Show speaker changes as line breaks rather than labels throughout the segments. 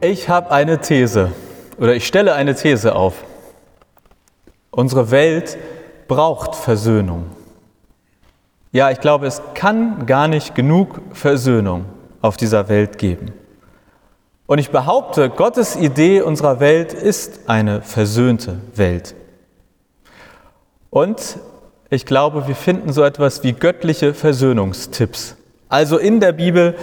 Ich habe eine These oder ich stelle eine These auf. Unsere Welt braucht Versöhnung. Ja, ich glaube, es kann gar nicht genug Versöhnung auf dieser Welt geben. Und ich behaupte, Gottes Idee unserer Welt ist eine versöhnte Welt. Und ich glaube, wir finden so etwas wie göttliche Versöhnungstipps. Also in der Bibel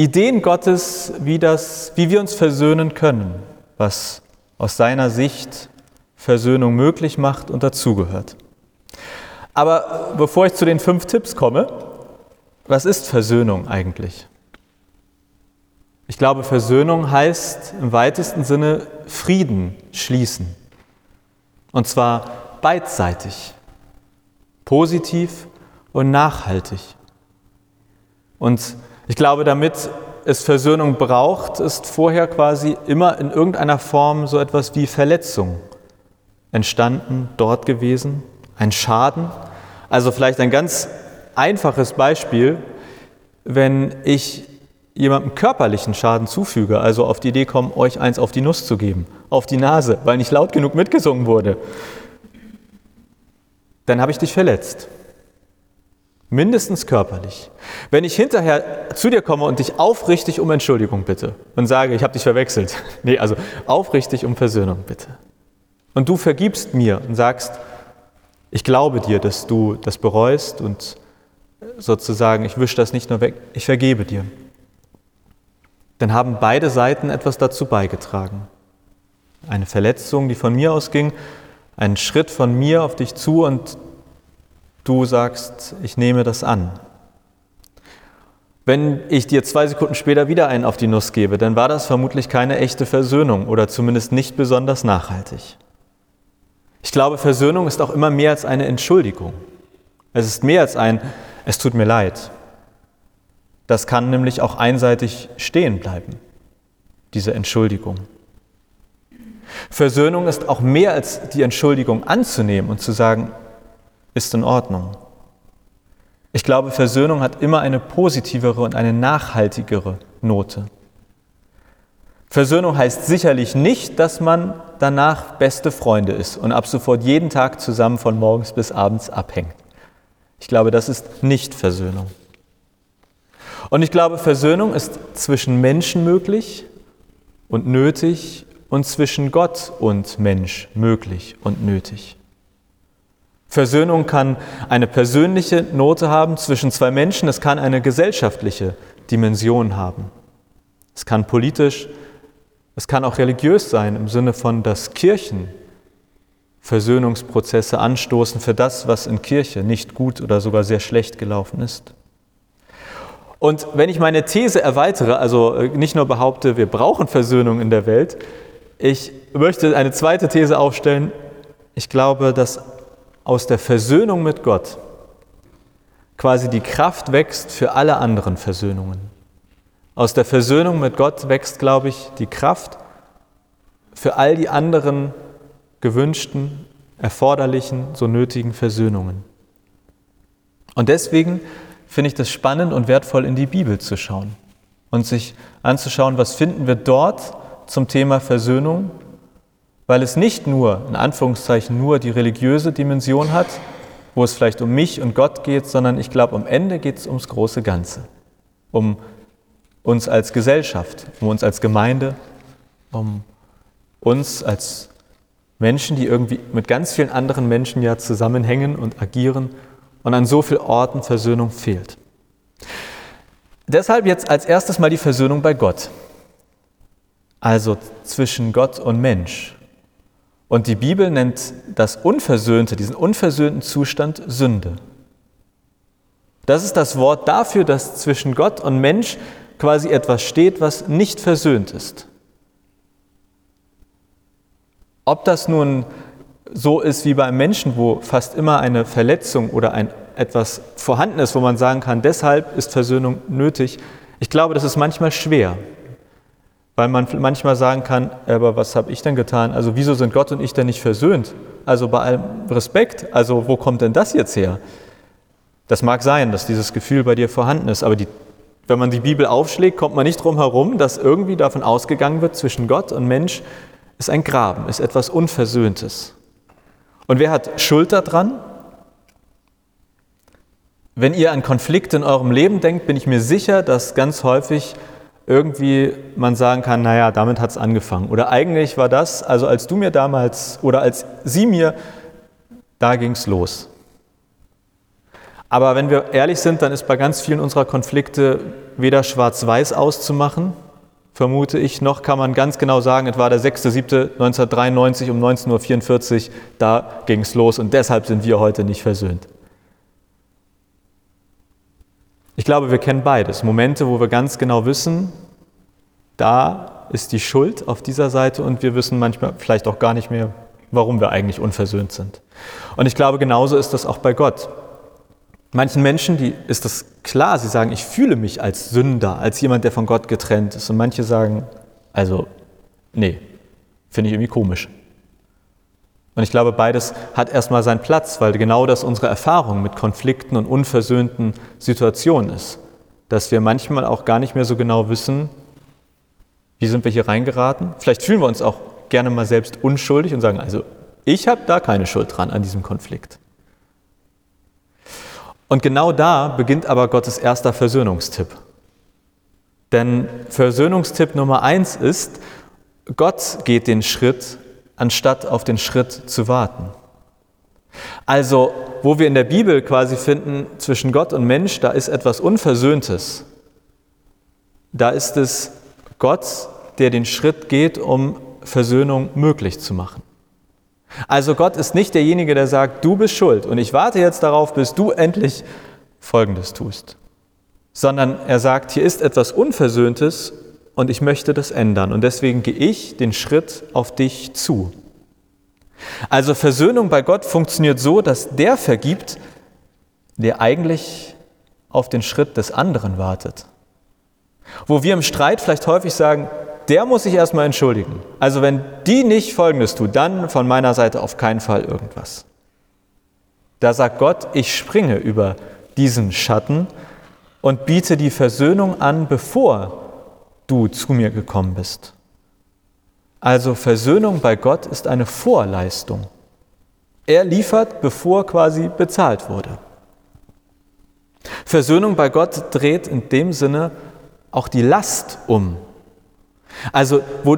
Ideen Gottes, wie, das, wie wir uns versöhnen können, was aus seiner Sicht Versöhnung möglich macht und dazugehört. Aber bevor ich zu den fünf Tipps komme, was ist Versöhnung eigentlich? Ich glaube, Versöhnung heißt im weitesten Sinne Frieden schließen. Und zwar beidseitig, positiv und nachhaltig. Und ich glaube, damit es Versöhnung braucht, ist vorher quasi immer in irgendeiner Form so etwas wie Verletzung entstanden, dort gewesen, ein Schaden. Also vielleicht ein ganz einfaches Beispiel, wenn ich jemandem körperlichen Schaden zufüge, also auf die Idee komme, euch eins auf die Nuss zu geben, auf die Nase, weil nicht laut genug mitgesungen wurde, dann habe ich dich verletzt. Mindestens körperlich. Wenn ich hinterher zu dir komme und dich aufrichtig um Entschuldigung bitte und sage, ich habe dich verwechselt. Nee, also aufrichtig um Versöhnung bitte. Und du vergibst mir und sagst, ich glaube dir, dass du das bereust und sozusagen, ich wische das nicht nur weg, ich vergebe dir. Dann haben beide Seiten etwas dazu beigetragen. Eine Verletzung, die von mir ausging, ein Schritt von mir auf dich zu und du sagst, ich nehme das an. Wenn ich dir zwei Sekunden später wieder einen auf die Nuss gebe, dann war das vermutlich keine echte Versöhnung oder zumindest nicht besonders nachhaltig. Ich glaube, Versöhnung ist auch immer mehr als eine Entschuldigung. Es ist mehr als ein, es tut mir leid. Das kann nämlich auch einseitig stehen bleiben, diese Entschuldigung. Versöhnung ist auch mehr als die Entschuldigung anzunehmen und zu sagen, ist in Ordnung. Ich glaube, Versöhnung hat immer eine positivere und eine nachhaltigere Note. Versöhnung heißt sicherlich nicht, dass man danach beste Freunde ist und ab sofort jeden Tag zusammen von morgens bis abends abhängt. Ich glaube, das ist nicht Versöhnung. Und ich glaube, Versöhnung ist zwischen Menschen möglich und nötig und zwischen Gott und Mensch möglich und nötig. Versöhnung kann eine persönliche Note haben zwischen zwei Menschen, es kann eine gesellschaftliche Dimension haben. Es kann politisch, es kann auch religiös sein im Sinne von, dass Kirchen Versöhnungsprozesse anstoßen für das, was in Kirche nicht gut oder sogar sehr schlecht gelaufen ist. Und wenn ich meine These erweitere, also äh, nicht nur behaupte, wir brauchen Versöhnung in der Welt, ich möchte eine zweite These aufstellen. Ich glaube, dass aus der Versöhnung mit Gott quasi die Kraft wächst für alle anderen Versöhnungen. Aus der Versöhnung mit Gott wächst, glaube ich, die Kraft für all die anderen gewünschten, erforderlichen, so nötigen Versöhnungen. Und deswegen finde ich das spannend und wertvoll, in die Bibel zu schauen und sich anzuschauen, was finden wir dort zum Thema Versöhnung weil es nicht nur, in Anführungszeichen, nur die religiöse Dimension hat, wo es vielleicht um mich und Gott geht, sondern ich glaube, am Ende geht es ums große Ganze, um uns als Gesellschaft, um uns als Gemeinde, um uns als Menschen, die irgendwie mit ganz vielen anderen Menschen ja zusammenhängen und agieren und an so vielen Orten Versöhnung fehlt. Deshalb jetzt als erstes mal die Versöhnung bei Gott, also zwischen Gott und Mensch. Und die Bibel nennt das Unversöhnte, diesen unversöhnten Zustand Sünde. Das ist das Wort dafür, dass zwischen Gott und Mensch quasi etwas steht, was nicht versöhnt ist. Ob das nun so ist wie beim Menschen, wo fast immer eine Verletzung oder ein etwas vorhanden ist, wo man sagen kann, deshalb ist Versöhnung nötig, ich glaube, das ist manchmal schwer. Weil man manchmal sagen kann, aber was habe ich denn getan? Also wieso sind Gott und ich denn nicht versöhnt? Also bei allem Respekt, also wo kommt denn das jetzt her? Das mag sein, dass dieses Gefühl bei dir vorhanden ist, aber die Wenn man die Bibel aufschlägt, kommt man nicht drum herum, dass irgendwie davon ausgegangen wird, zwischen Gott und Mensch ist ein Graben, ist etwas Unversöhntes. Und wer hat Schuld daran? Wenn ihr an Konflikte in eurem Leben denkt, bin ich mir sicher, dass ganz häufig irgendwie man sagen kann, naja, damit hat es angefangen. Oder eigentlich war das, also als du mir damals oder als sie mir, da ging es los. Aber wenn wir ehrlich sind, dann ist bei ganz vielen unserer Konflikte weder schwarz-weiß auszumachen, vermute ich, noch kann man ganz genau sagen, es war der 6.7.1993 um 19.44 Uhr, da ging es los und deshalb sind wir heute nicht versöhnt. Ich glaube, wir kennen beides. Momente, wo wir ganz genau wissen, da ist die Schuld auf dieser Seite und wir wissen manchmal vielleicht auch gar nicht mehr, warum wir eigentlich unversöhnt sind. Und ich glaube, genauso ist das auch bei Gott. Manchen Menschen die ist das klar, sie sagen, ich fühle mich als Sünder, als jemand, der von Gott getrennt ist. Und manche sagen, also, nee, finde ich irgendwie komisch. Und ich glaube, beides hat erstmal seinen Platz, weil genau das unsere Erfahrung mit Konflikten und unversöhnten Situationen ist. Dass wir manchmal auch gar nicht mehr so genau wissen, wie sind wir hier reingeraten. Vielleicht fühlen wir uns auch gerne mal selbst unschuldig und sagen, also ich habe da keine Schuld dran an diesem Konflikt. Und genau da beginnt aber Gottes erster Versöhnungstipp. Denn Versöhnungstipp Nummer eins ist, Gott geht den Schritt anstatt auf den Schritt zu warten. Also, wo wir in der Bibel quasi finden, zwischen Gott und Mensch, da ist etwas Unversöhntes. Da ist es Gott, der den Schritt geht, um Versöhnung möglich zu machen. Also Gott ist nicht derjenige, der sagt, du bist schuld und ich warte jetzt darauf, bis du endlich Folgendes tust, sondern er sagt, hier ist etwas Unversöhntes und ich möchte das ändern. Und deswegen gehe ich den Schritt auf dich zu. Also Versöhnung bei Gott funktioniert so, dass der vergibt, der eigentlich auf den Schritt des anderen wartet. Wo wir im Streit vielleicht häufig sagen, der muss sich erstmal entschuldigen. Also wenn die nicht Folgendes tut, dann von meiner Seite auf keinen Fall irgendwas. Da sagt Gott, ich springe über diesen Schatten und biete die Versöhnung an, bevor du zu mir gekommen bist. Also Versöhnung bei Gott ist eine Vorleistung. Er liefert, bevor quasi bezahlt wurde. Versöhnung bei Gott dreht in dem Sinne auch die Last um. Also, wo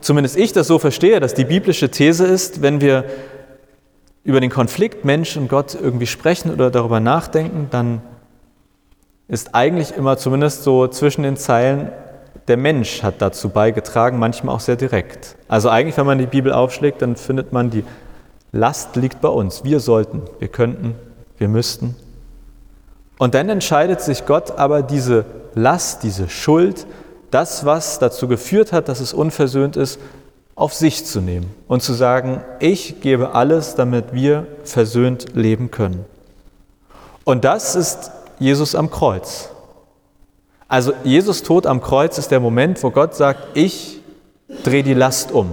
zumindest ich das so verstehe, dass die biblische These ist, wenn wir über den Konflikt Mensch und Gott irgendwie sprechen oder darüber nachdenken, dann ist eigentlich immer zumindest so zwischen den Zeilen der Mensch hat dazu beigetragen, manchmal auch sehr direkt. Also eigentlich, wenn man die Bibel aufschlägt, dann findet man, die Last liegt bei uns. Wir sollten, wir könnten, wir müssten. Und dann entscheidet sich Gott aber diese Last, diese Schuld, das, was dazu geführt hat, dass es unversöhnt ist, auf sich zu nehmen und zu sagen, ich gebe alles, damit wir versöhnt leben können. Und das ist Jesus am Kreuz. Also Jesus Tod am Kreuz ist der Moment, wo Gott sagt, ich drehe die Last um.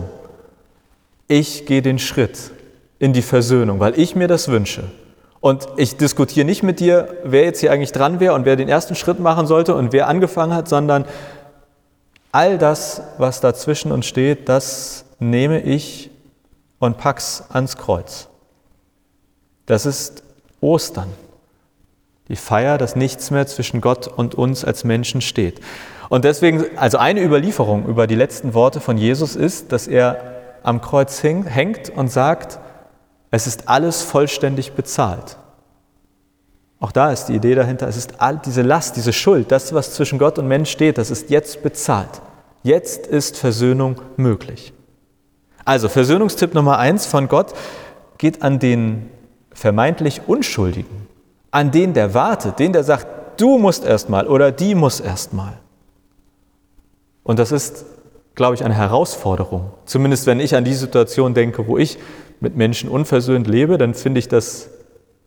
Ich gehe den Schritt in die Versöhnung, weil ich mir das wünsche. Und ich diskutiere nicht mit dir, wer jetzt hier eigentlich dran wäre und wer den ersten Schritt machen sollte und wer angefangen hat, sondern all das, was dazwischen uns steht, das nehme ich und pack's ans Kreuz. Das ist Ostern die Feier, dass nichts mehr zwischen Gott und uns als Menschen steht. Und deswegen, also eine Überlieferung über die letzten Worte von Jesus ist, dass er am Kreuz hängt und sagt, es ist alles vollständig bezahlt. Auch da ist die Idee dahinter, es ist all diese Last, diese Schuld, das, was zwischen Gott und Mensch steht, das ist jetzt bezahlt. Jetzt ist Versöhnung möglich. Also Versöhnungstipp Nummer eins von Gott geht an den vermeintlich Unschuldigen, an den, der wartet, den, der sagt, du musst erstmal oder die muss erstmal. Und das ist, glaube ich, eine Herausforderung. Zumindest wenn ich an die Situation denke, wo ich mit Menschen unversöhnt lebe, dann finde ich das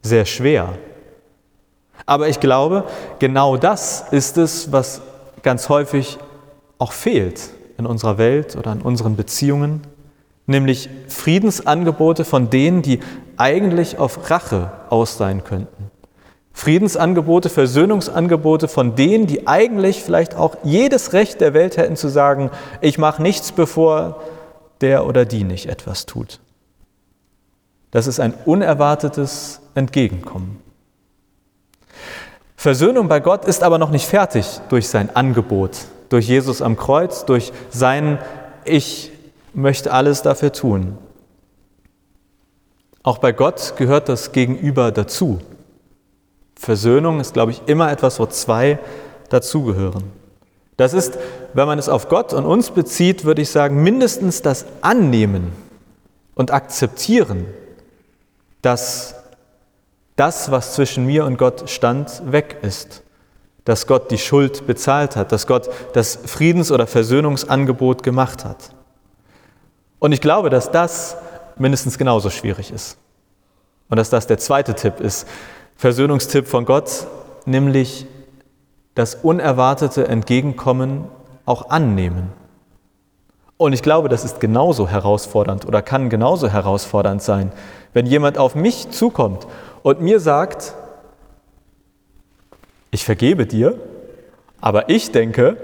sehr schwer. Aber ich glaube, genau das ist es, was ganz häufig auch fehlt in unserer Welt oder in unseren Beziehungen, nämlich Friedensangebote von denen, die eigentlich auf Rache aus sein könnten Friedensangebote, Versöhnungsangebote von denen, die eigentlich vielleicht auch jedes Recht der Welt hätten zu sagen, ich mache nichts, bevor der oder die nicht etwas tut. Das ist ein unerwartetes Entgegenkommen. Versöhnung bei Gott ist aber noch nicht fertig durch sein Angebot, durch Jesus am Kreuz, durch sein Ich möchte alles dafür tun. Auch bei Gott gehört das Gegenüber dazu. Versöhnung ist, glaube ich, immer etwas, wo zwei dazugehören. Das ist, wenn man es auf Gott und uns bezieht, würde ich sagen, mindestens das Annehmen und Akzeptieren, dass das, was zwischen mir und Gott stand, weg ist. Dass Gott die Schuld bezahlt hat, dass Gott das Friedens- oder Versöhnungsangebot gemacht hat. Und ich glaube, dass das mindestens genauso schwierig ist. Und dass das der zweite Tipp ist, Versöhnungstipp von Gott, nämlich das unerwartete Entgegenkommen auch annehmen. Und ich glaube, das ist genauso herausfordernd oder kann genauso herausfordernd sein, wenn jemand auf mich zukommt und mir sagt, ich vergebe dir, aber ich denke,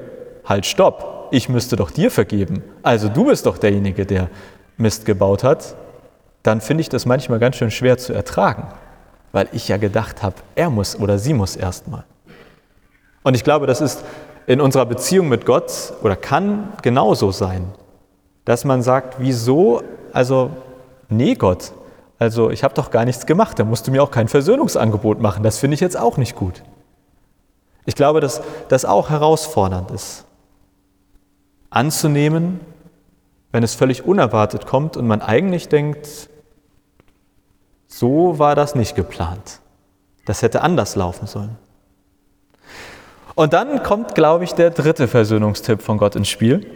halt stopp, ich müsste doch dir vergeben. Also du bist doch derjenige, der Mist gebaut hat. Dann finde ich das manchmal ganz schön schwer zu ertragen, weil ich ja gedacht habe, er muss oder sie muss erstmal. Und ich glaube, das ist in unserer Beziehung mit Gott oder kann genauso sein, dass man sagt, wieso, also nee Gott, also ich habe doch gar nichts gemacht, da musst du mir auch kein Versöhnungsangebot machen. Das finde ich jetzt auch nicht gut. Ich glaube, dass das auch herausfordernd ist, anzunehmen, wenn es völlig unerwartet kommt und man eigentlich denkt, so war das nicht geplant. Das hätte anders laufen sollen. Und dann kommt, glaube ich, der dritte Versöhnungstipp von Gott ins Spiel.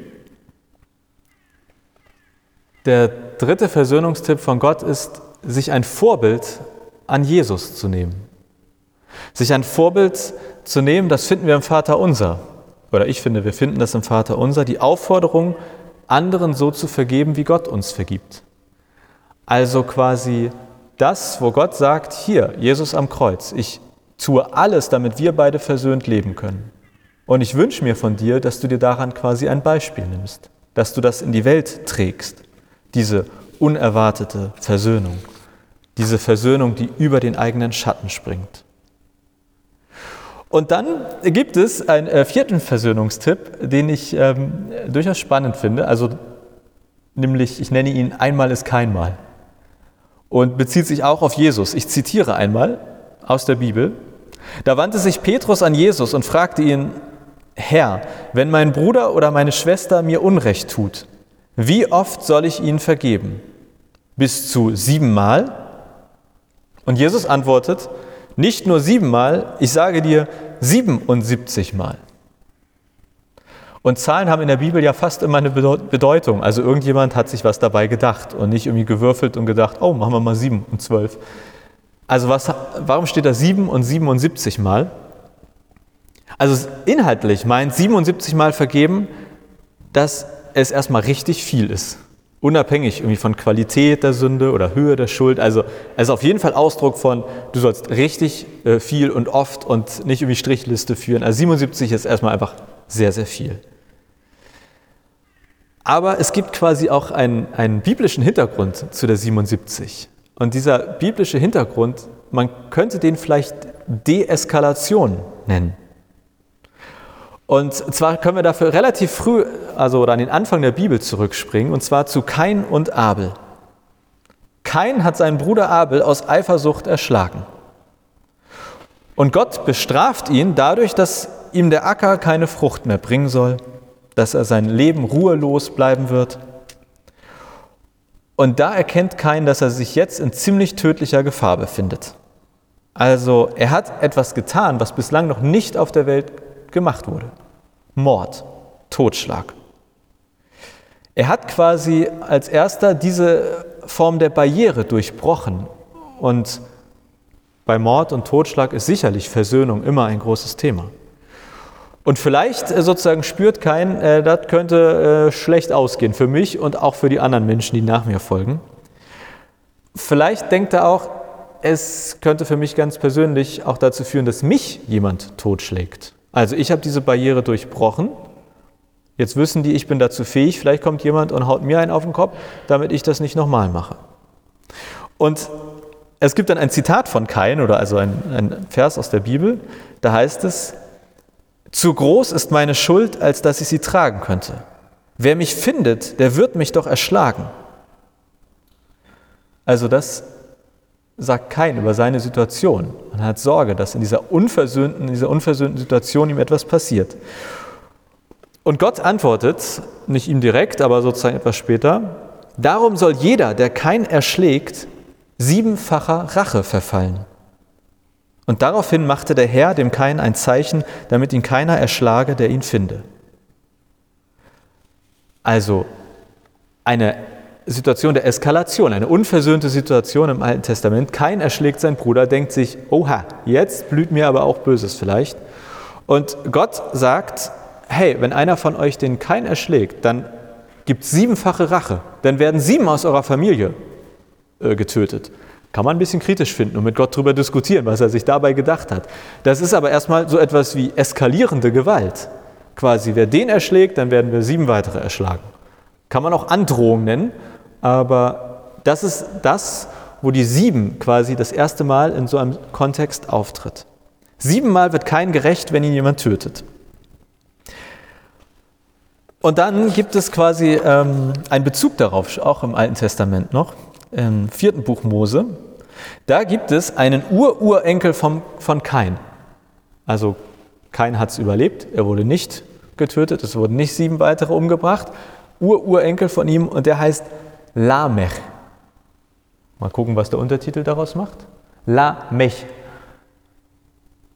Der dritte Versöhnungstipp von Gott ist, sich ein Vorbild an Jesus zu nehmen. Sich ein Vorbild zu nehmen, das finden wir im Vater Unser. Oder ich finde, wir finden das im Vater Unser, die Aufforderung, anderen so zu vergeben, wie Gott uns vergibt. Also quasi das, wo Gott sagt, hier, Jesus am Kreuz, ich tue alles, damit wir beide versöhnt leben können. Und ich wünsche mir von dir, dass du dir daran quasi ein Beispiel nimmst, dass du das in die Welt trägst, diese unerwartete Versöhnung. Diese Versöhnung, die über den eigenen Schatten springt. Und dann gibt es einen äh, vierten Versöhnungstipp, den ich ähm, durchaus spannend finde. Also, nämlich, ich nenne ihn Einmal ist kein Mal. Und bezieht sich auch auf Jesus. Ich zitiere einmal aus der Bibel. Da wandte sich Petrus an Jesus und fragte ihn, Herr, wenn mein Bruder oder meine Schwester mir Unrecht tut, wie oft soll ich ihnen vergeben? Bis zu siebenmal? Und Jesus antwortet, nicht nur siebenmal, ich sage dir 77 Mal. Und Zahlen haben in der Bibel ja fast immer eine Bedeutung. Also irgendjemand hat sich was dabei gedacht und nicht irgendwie gewürfelt und gedacht, oh, machen wir mal sieben und zwölf. Also was, warum steht da sieben und 77 Mal? Also inhaltlich meint 77 Mal vergeben, dass es erstmal richtig viel ist unabhängig irgendwie von Qualität der Sünde oder Höhe der Schuld. Also es ist auf jeden Fall Ausdruck von, du sollst richtig äh, viel und oft und nicht irgendwie Strichliste führen. Also 77 ist erstmal einfach sehr, sehr viel. Aber es gibt quasi auch einen, einen biblischen Hintergrund zu der 77. Und dieser biblische Hintergrund, man könnte den vielleicht Deeskalation nennen. Und zwar können wir dafür relativ früh, also an den Anfang der Bibel zurückspringen, und zwar zu Kain und Abel. Kain hat seinen Bruder Abel aus Eifersucht erschlagen. Und Gott bestraft ihn dadurch, dass ihm der Acker keine Frucht mehr bringen soll, dass er sein Leben ruhelos bleiben wird. Und da erkennt Kain, dass er sich jetzt in ziemlich tödlicher Gefahr befindet. Also er hat etwas getan, was bislang noch nicht auf der Welt gemacht wurde. Mord, Totschlag. Er hat quasi als erster diese Form der Barriere durchbrochen. Und bei Mord und Totschlag ist sicherlich Versöhnung immer ein großes Thema. Und vielleicht äh, sozusagen spürt kein, äh, das könnte äh, schlecht ausgehen für mich und auch für die anderen Menschen, die nach mir folgen. Vielleicht denkt er auch, es könnte für mich ganz persönlich auch dazu führen, dass mich jemand totschlägt. Also ich habe diese Barriere durchbrochen. Jetzt wissen die, ich bin dazu fähig. Vielleicht kommt jemand und haut mir einen auf den Kopf, damit ich das nicht nochmal mache. Und es gibt dann ein Zitat von Kain oder also ein, ein Vers aus der Bibel. Da heißt es, zu groß ist meine Schuld, als dass ich sie tragen könnte. Wer mich findet, der wird mich doch erschlagen. Also das sagt kein über seine Situation. Man hat Sorge, dass in dieser unversöhnten, in dieser unversöhnten Situation ihm etwas passiert. Und Gott antwortet, nicht ihm direkt, aber sozusagen etwas später, darum soll jeder, der kein erschlägt, siebenfacher Rache verfallen. Und daraufhin machte der Herr dem Kain ein Zeichen, damit ihn keiner erschlage, der ihn finde. Also eine Situation der Eskalation, eine unversöhnte Situation im Alten Testament. Kein erschlägt seinen Bruder, denkt sich, oha, jetzt blüht mir aber auch Böses vielleicht. Und Gott sagt, hey, wenn einer von euch den Kein erschlägt, dann gibt siebenfache Rache. Dann werden sieben aus eurer Familie äh, getötet. Kann man ein bisschen kritisch finden und mit Gott darüber diskutieren, was er sich dabei gedacht hat. Das ist aber erstmal so etwas wie eskalierende Gewalt. Quasi, wer den erschlägt, dann werden wir sieben weitere erschlagen. Kann man auch Androhung nennen, aber das ist das, wo die sieben quasi das erste Mal in so einem Kontext auftritt. Siebenmal wird kein gerecht, wenn ihn jemand tötet. Und dann gibt es quasi ähm, einen Bezug darauf, auch im Alten Testament noch, im vierten Buch Mose. Da gibt es einen Ururenkel von Kain. Also Kain hat es überlebt, er wurde nicht getötet, es wurden nicht sieben weitere umgebracht. Ururenkel von ihm und der heißt Lamech. Mal gucken, was der Untertitel daraus macht. Lamech.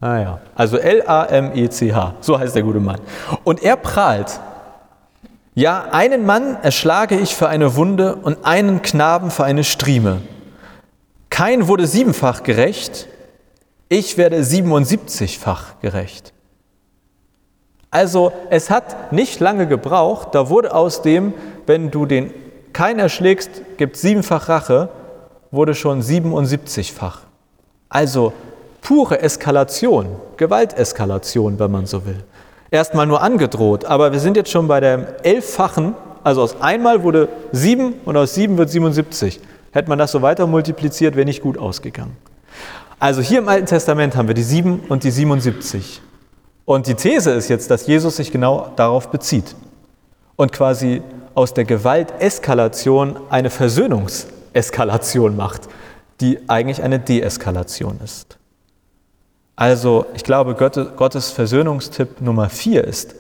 Ah ja, also L-A-M-E-C-H, so heißt der gute Mann. Und er prahlt, ja, einen Mann erschlage ich für eine Wunde und einen Knaben für eine Strieme. Kein wurde siebenfach gerecht, ich werde 77-fach gerecht. Also es hat nicht lange gebraucht, da wurde aus dem, wenn du den keinen erschlägst, gibt siebenfach Rache, wurde schon 77-fach. Also pure Eskalation, Gewalteskalation, wenn man so will. Erstmal nur angedroht, aber wir sind jetzt schon bei dem elffachen, also aus einmal wurde sieben und aus sieben wird 77. Hätte man das so weiter multipliziert, wäre nicht gut ausgegangen. Also hier im Alten Testament haben wir die sieben und die 77. Und die These ist jetzt, dass Jesus sich genau darauf bezieht und quasi aus der Gewalteskalation eine Versöhnungseskalation macht, die eigentlich eine Deeskalation ist. Also ich glaube, Gottes Versöhnungstipp Nummer vier ist,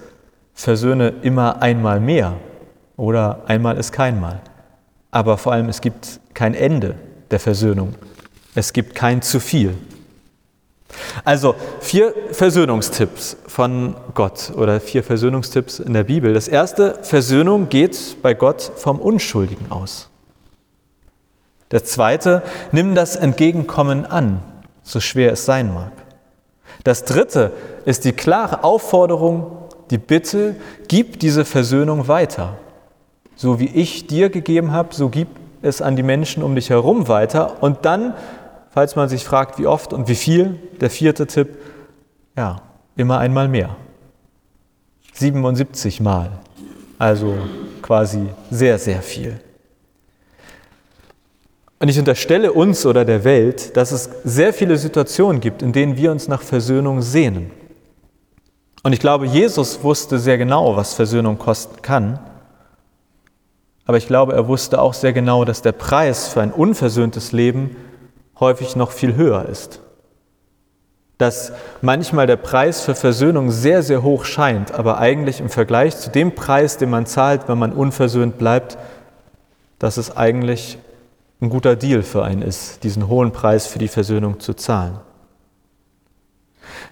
versöhne immer einmal mehr oder einmal ist kein Mal. Aber vor allem, es gibt kein Ende der Versöhnung. Es gibt kein zu viel. Also vier Versöhnungstipps von Gott oder vier Versöhnungstipps in der Bibel. Das erste, Versöhnung geht bei Gott vom Unschuldigen aus. Das zweite, nimm das Entgegenkommen an, so schwer es sein mag. Das dritte ist die klare Aufforderung, die Bitte, gib diese Versöhnung weiter. So wie ich dir gegeben habe, so gib es an die Menschen um dich herum weiter. Und dann falls man sich fragt, wie oft und wie viel, der vierte Tipp, ja, immer einmal mehr. 77 Mal, also quasi sehr, sehr viel. Und ich unterstelle uns oder der Welt, dass es sehr viele Situationen gibt, in denen wir uns nach Versöhnung sehnen. Und ich glaube, Jesus wusste sehr genau, was Versöhnung kosten kann. Aber ich glaube, er wusste auch sehr genau, dass der Preis für ein unversöhntes Leben häufig noch viel höher ist. Dass manchmal der Preis für Versöhnung sehr, sehr hoch scheint, aber eigentlich im Vergleich zu dem Preis, den man zahlt, wenn man unversöhnt bleibt, dass es eigentlich ein guter Deal für einen ist, diesen hohen Preis für die Versöhnung zu zahlen.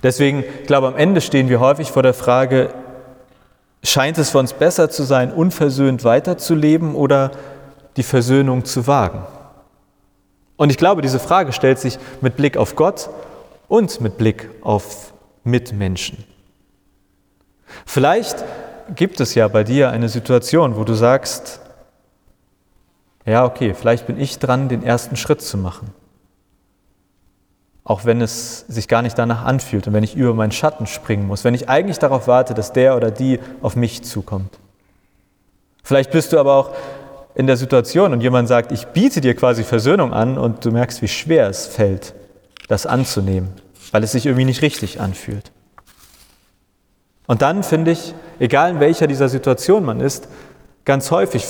Deswegen, ich glaube, am Ende stehen wir häufig vor der Frage, scheint es für uns besser zu sein, unversöhnt weiterzuleben oder die Versöhnung zu wagen? Und ich glaube, diese Frage stellt sich mit Blick auf Gott und mit Blick auf Mitmenschen. Vielleicht gibt es ja bei dir eine Situation, wo du sagst, ja, okay, vielleicht bin ich dran, den ersten Schritt zu machen. Auch wenn es sich gar nicht danach anfühlt und wenn ich über meinen Schatten springen muss, wenn ich eigentlich darauf warte, dass der oder die auf mich zukommt. Vielleicht bist du aber auch in der Situation und jemand sagt, ich biete dir quasi Versöhnung an und du merkst, wie schwer es fällt, das anzunehmen, weil es sich irgendwie nicht richtig anfühlt. Und dann finde ich, egal in welcher dieser Situation man ist, ganz häufig,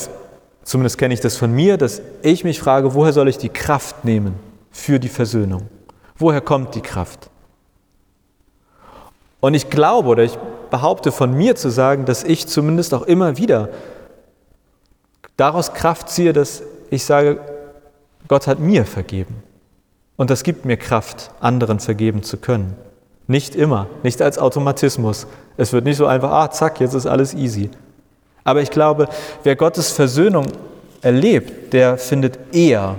zumindest kenne ich das von mir, dass ich mich frage, woher soll ich die Kraft nehmen für die Versöhnung? Woher kommt die Kraft? Und ich glaube oder ich behaupte von mir zu sagen, dass ich zumindest auch immer wieder daraus Kraft ziehe, dass ich sage, Gott hat mir vergeben. Und das gibt mir Kraft, anderen vergeben zu können. Nicht immer, nicht als Automatismus. Es wird nicht so einfach, ah, zack, jetzt ist alles easy. Aber ich glaube, wer Gottes Versöhnung erlebt, der findet eher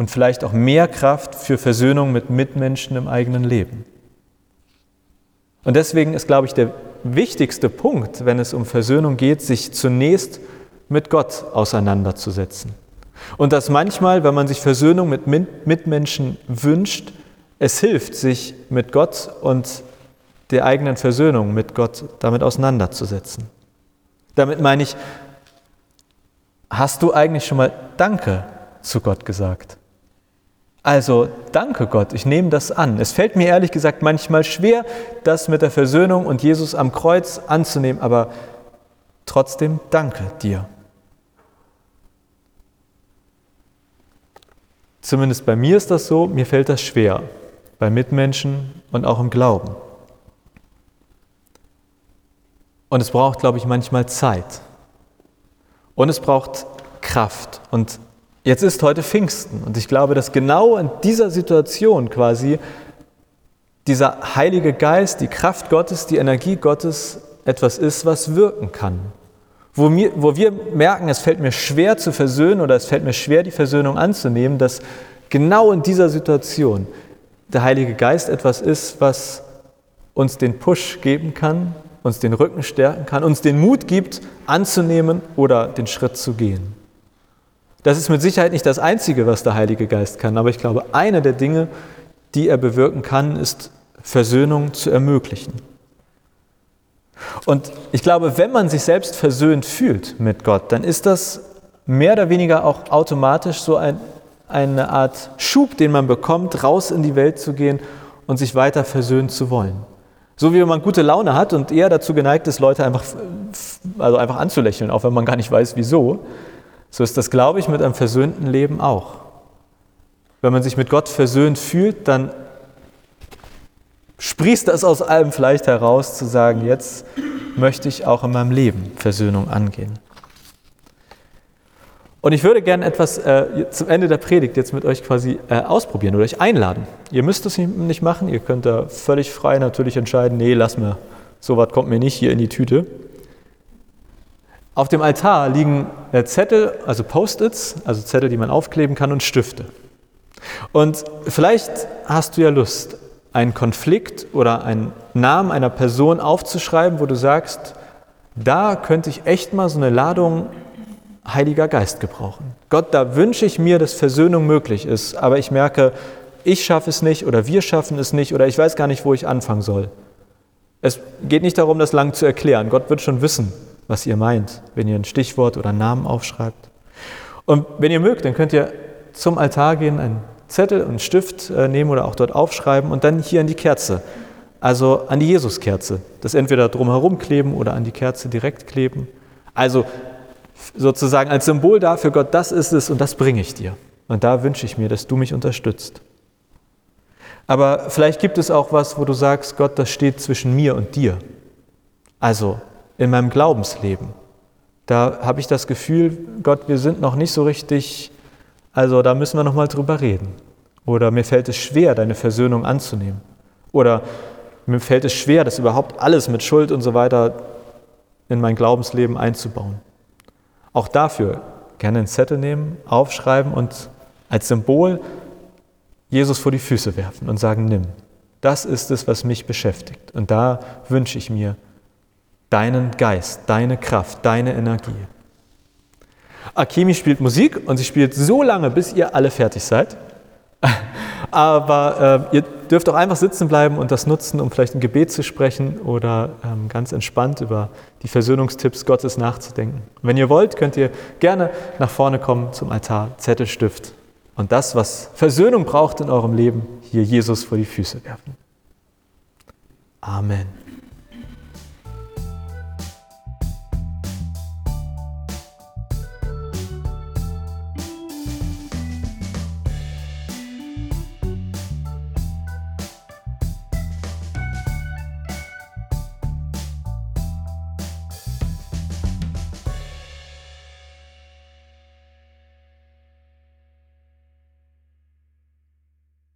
und vielleicht auch mehr Kraft für Versöhnung mit Mitmenschen im eigenen Leben. Und deswegen ist, glaube ich, der wichtigste Punkt, wenn es um Versöhnung geht, sich zunächst mit Gott auseinanderzusetzen. Und dass manchmal, wenn man sich Versöhnung mit Mitmenschen wünscht, es hilft, sich mit Gott und der eigenen Versöhnung mit Gott damit auseinanderzusetzen. Damit meine ich, hast du eigentlich schon mal Danke zu Gott gesagt? Also danke Gott, ich nehme das an. Es fällt mir ehrlich gesagt manchmal schwer, das mit der Versöhnung und Jesus am Kreuz anzunehmen, aber trotzdem danke dir. Zumindest bei mir ist das so, mir fällt das schwer bei Mitmenschen und auch im Glauben. Und es braucht, glaube ich, manchmal Zeit. Und es braucht Kraft. Und jetzt ist heute Pfingsten. Und ich glaube, dass genau in dieser Situation quasi dieser Heilige Geist, die Kraft Gottes, die Energie Gottes etwas ist, was wirken kann. Wo, mir, wo wir merken, es fällt mir schwer zu versöhnen oder es fällt mir schwer, die Versöhnung anzunehmen, dass genau in dieser Situation der Heilige Geist etwas ist, was uns den Push geben kann, uns den Rücken stärken kann, uns den Mut gibt, anzunehmen oder den Schritt zu gehen. Das ist mit Sicherheit nicht das Einzige, was der Heilige Geist kann, aber ich glaube, eine der Dinge, die er bewirken kann, ist Versöhnung zu ermöglichen. Und ich glaube, wenn man sich selbst versöhnt fühlt mit Gott, dann ist das mehr oder weniger auch automatisch so ein eine Art Schub, den man bekommt, raus in die Welt zu gehen und sich weiter versöhnen zu wollen. So wie wenn man gute Laune hat und eher dazu geneigt ist, Leute einfach, also einfach anzulächeln, auch wenn man gar nicht weiß, wieso. So ist das, glaube ich, mit einem versöhnten Leben auch. Wenn man sich mit Gott versöhnt fühlt, dann sprießt das aus allem vielleicht heraus, zu sagen, jetzt möchte ich auch in meinem Leben Versöhnung angehen. Und ich würde gerne etwas äh, zum Ende der Predigt jetzt mit euch quasi äh, ausprobieren oder euch einladen. Ihr müsst es nicht machen, ihr könnt da völlig frei natürlich entscheiden, nee, lass mir, so was kommt mir nicht hier in die Tüte. Auf dem Altar liegen äh, Zettel, also Post-its, also Zettel, die man aufkleben kann und Stifte. Und vielleicht hast du ja Lust, einen Konflikt oder einen Namen einer Person aufzuschreiben, wo du sagst, da könnte ich echt mal so eine Ladung Heiliger Geist gebrauchen. Gott, da wünsche ich mir, dass Versöhnung möglich ist, aber ich merke, ich schaffe es nicht oder wir schaffen es nicht oder ich weiß gar nicht, wo ich anfangen soll. Es geht nicht darum, das lang zu erklären. Gott wird schon wissen, was ihr meint, wenn ihr ein Stichwort oder einen Namen aufschreibt. Und wenn ihr mögt, dann könnt ihr zum Altar gehen, einen Zettel und einen Stift äh, nehmen oder auch dort aufschreiben und dann hier an die Kerze, also an die Jesuskerze. Das entweder drumherum kleben oder an die Kerze direkt kleben. Also sozusagen als Symbol dafür, Gott, das ist es und das bringe ich dir. Und da wünsche ich mir, dass du mich unterstützt. Aber vielleicht gibt es auch was, wo du sagst, Gott, das steht zwischen mir und dir. Also in meinem Glaubensleben. Da habe ich das Gefühl, Gott, wir sind noch nicht so richtig, also da müssen wir noch mal drüber reden. Oder mir fällt es schwer, deine Versöhnung anzunehmen. Oder mir fällt es schwer, das überhaupt alles mit Schuld und so weiter in mein Glaubensleben einzubauen. Auch dafür gerne einen Zettel nehmen, aufschreiben und als Symbol Jesus vor die Füße werfen und sagen, nimm. Das ist es, was mich beschäftigt. Und da wünsche ich mir deinen Geist, deine Kraft, deine Energie. Akemi spielt Musik und sie spielt so lange, bis ihr alle fertig seid. Aber äh, ihr dürft auch einfach sitzen bleiben und das nutzen, um vielleicht ein Gebet zu sprechen oder ähm, ganz entspannt über die Versöhnungstipps Gottes nachzudenken. wenn ihr wollt, könnt ihr gerne nach vorne kommen zum Altar, Zettelstift und das, was Versöhnung braucht in eurem Leben, hier Jesus vor die Füße werfen. Amen.